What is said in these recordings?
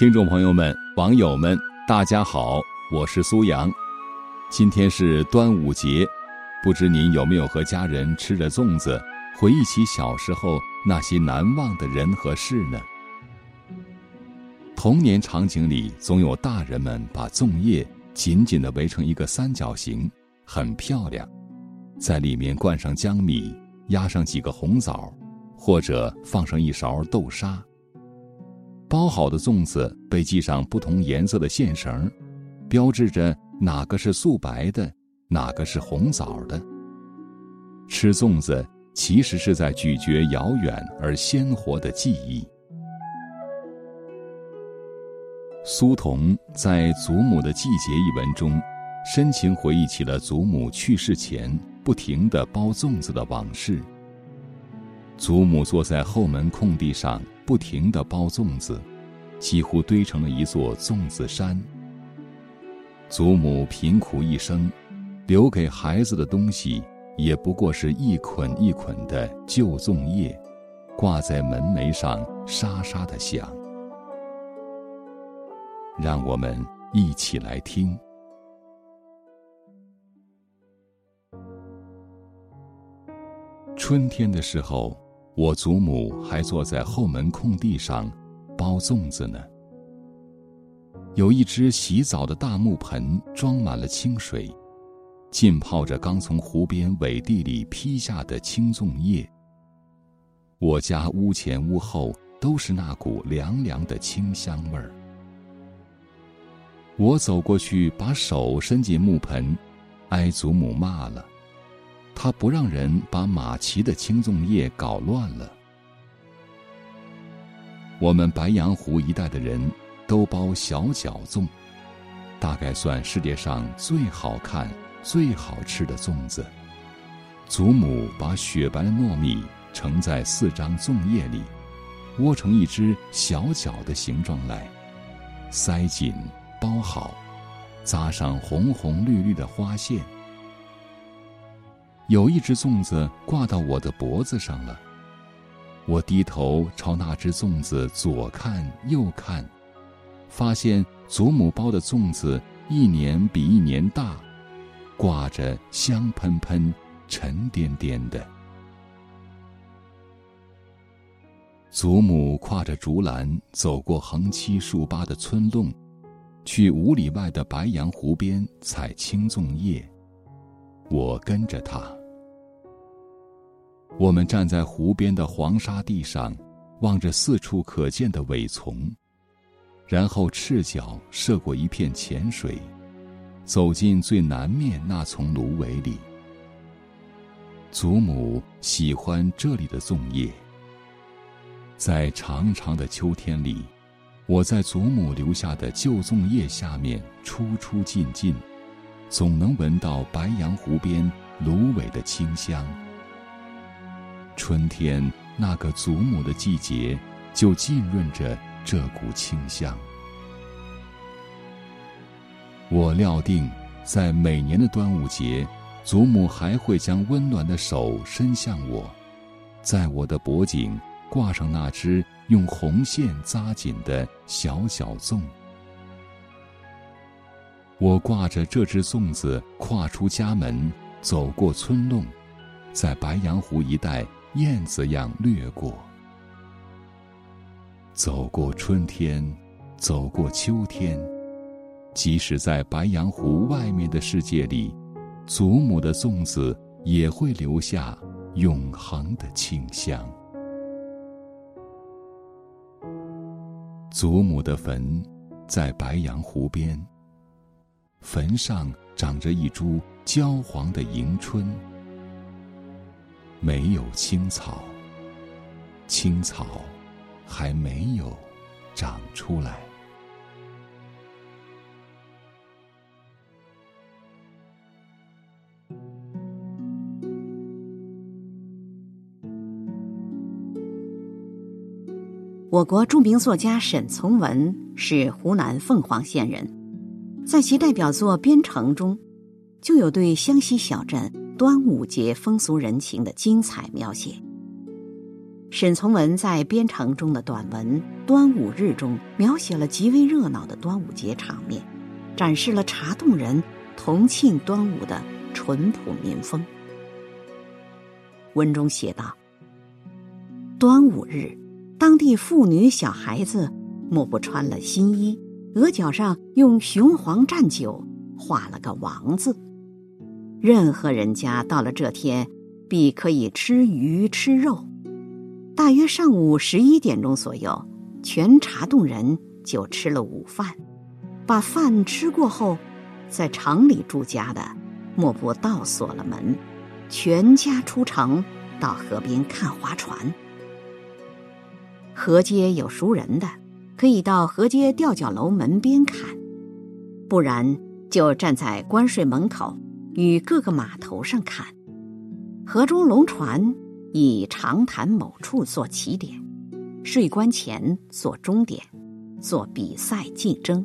听众朋友们、网友们，大家好，我是苏阳。今天是端午节，不知您有没有和家人吃着粽子，回忆起小时候那些难忘的人和事呢？童年场景里，总有大人们把粽叶紧紧的围成一个三角形，很漂亮，在里面灌上江米，压上几个红枣，或者放上一勺豆沙。包好的粽子被系上不同颜色的线绳，标志着哪个是素白的，哪个是红枣的。吃粽子其实是在咀嚼遥远而鲜活的记忆。苏童在《祖母的季节》一文中，深情回忆起了祖母去世前不停的包粽子的往事。祖母坐在后门空地上。不停的包粽子，几乎堆成了一座粽子山。祖母贫苦一生，留给孩子的东西也不过是一捆一捆的旧粽叶，挂在门楣上沙沙的响。让我们一起来听。春天的时候。我祖母还坐在后门空地上，包粽子呢。有一只洗澡的大木盆，装满了清水，浸泡着刚从湖边苇地里劈下的青粽叶。我家屋前屋后都是那股凉凉的清香味儿。我走过去，把手伸进木盆，挨祖母骂了。他不让人把马奇的青粽叶搞乱了。我们白洋湖一带的人都包小脚粽，大概算世界上最好看、最好吃的粽子。祖母把雪白的糯米盛在四张粽叶里，窝成一只小脚的形状来，塞紧、包好，扎上红红绿绿的花线。有一只粽子挂到我的脖子上了，我低头朝那只粽子左看右看，发现祖母包的粽子一年比一年大，挂着香喷喷、沉甸甸的。祖母挎着竹篮走过横七竖八的村弄，去五里外的白杨湖边采青粽叶，我跟着她。我们站在湖边的黄沙地上，望着四处可见的苇丛，然后赤脚涉过一片浅水，走进最南面那丛芦苇里。祖母喜欢这里的粽叶。在长长的秋天里，我在祖母留下的旧粽叶下面出出进进，总能闻到白杨湖边芦苇的清香。春天那个祖母的季节，就浸润着这股清香。我料定，在每年的端午节，祖母还会将温暖的手伸向我，在我的脖颈挂上那只用红线扎紧的小小粽。我挂着这只粽子，跨出家门，走过村弄，在白杨湖一带。燕子样掠过，走过春天，走过秋天，即使在白杨湖外面的世界里，祖母的粽子也会留下永恒的清香。祖母的坟在白杨湖边，坟上长着一株焦黄的迎春。没有青草，青草还没有长出来。我国著名作家沈从文是湖南凤凰县人，在其代表作《边城》中，就有对湘西小镇。端午节风俗人情的精彩描写。沈从文在编程中的短文《端午日》中，描写了极为热闹的端午节场面，展示了茶洞人同庆端午的淳朴民风。文中写道：“端午日，当地妇女小孩子莫不穿了新衣，额角上用雄黄蘸酒画了个王字。任何人家到了这天，必可以吃鱼吃肉。”大约上午十一点钟左右，全茶洞人就吃了午饭。把饭吃过后，在城里住家的，莫不倒锁了门，全家出城到河边看划船。河街有熟人的，可以到河街吊脚楼门边看；不然就站在关税门口与各个码头上看。河中龙船。以长潭某处做起点，税关前做终点，做比赛竞争。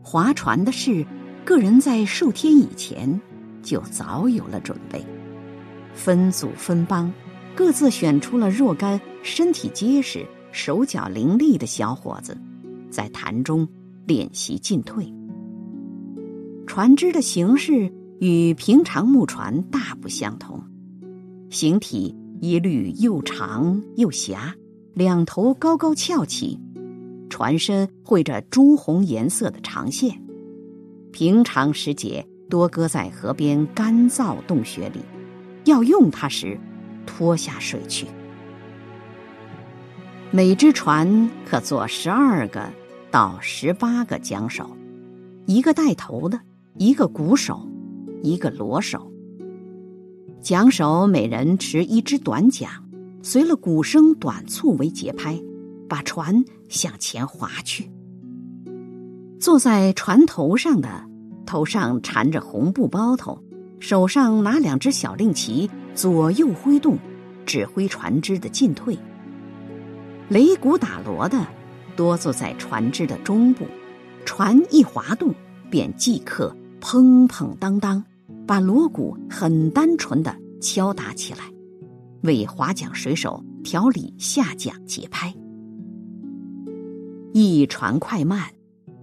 划船的事，个人在数天以前就早有了准备，分组分帮，各自选出了若干身体结实、手脚伶俐的小伙子，在潭中练习进退。船只的形式与平常木船大不相同。形体一律又长又狭，两头高高翘起，船身绘着朱红颜色的长线。平常时节多搁在河边干燥洞穴里，要用它时，拖下水去。每只船可坐十二个到十八个桨手，一个带头的，一个鼓手，一个锣手。桨手每人持一支短桨，随了鼓声短促为节拍，把船向前划去。坐在船头上的，头上缠着红布包头，手上拿两只小令旗，左右挥动，指挥船只的进退。擂鼓打锣的，多坐在船只的中部，船一滑动，便即刻砰砰当当。把锣鼓很单纯的敲打起来，为划桨水手调理下桨节拍。一船快慢，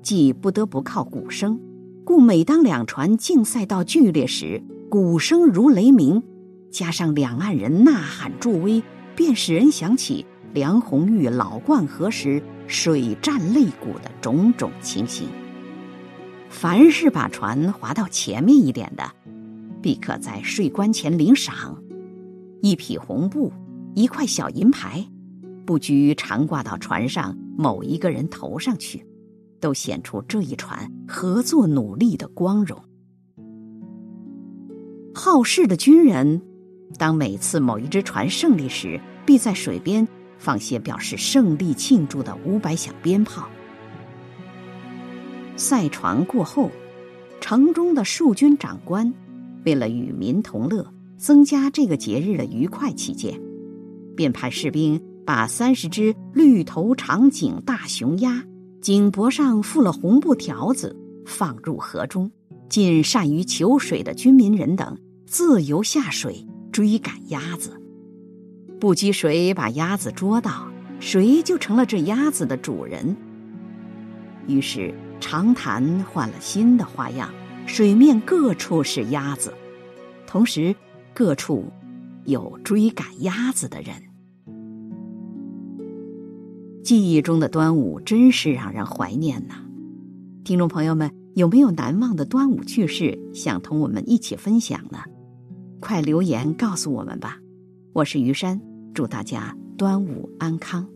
既不得不靠鼓声，故每当两船竞赛到剧烈时，鼓声如雷鸣，加上两岸人呐喊助威，便使人想起梁红玉老灌河时水战擂鼓的种种情形。凡是把船划到前面一点的，必可在税关前领赏，一匹红布，一块小银牌，不拘常挂到船上某一个人头上去，都显出这一船合作努力的光荣。好事的军人，当每次某一只船胜利时，必在水边放些表示胜利庆祝的五百响鞭炮。赛船过后，城中的戍军长官为了与民同乐，增加这个节日的愉快起见，便派士兵把三十只绿头长颈大雄鸭，颈脖上附了红布条子，放入河中，尽善于求水的军民人等自由下水追赶鸭子。不积谁把鸭子捉到，谁就成了这鸭子的主人。于是。长潭换了新的花样，水面各处是鸭子，同时各处有追赶鸭子的人。记忆中的端午真是让人怀念呐！听众朋友们，有没有难忘的端午趣事想同我们一起分享呢？快留言告诉我们吧！我是于山，祝大家端午安康。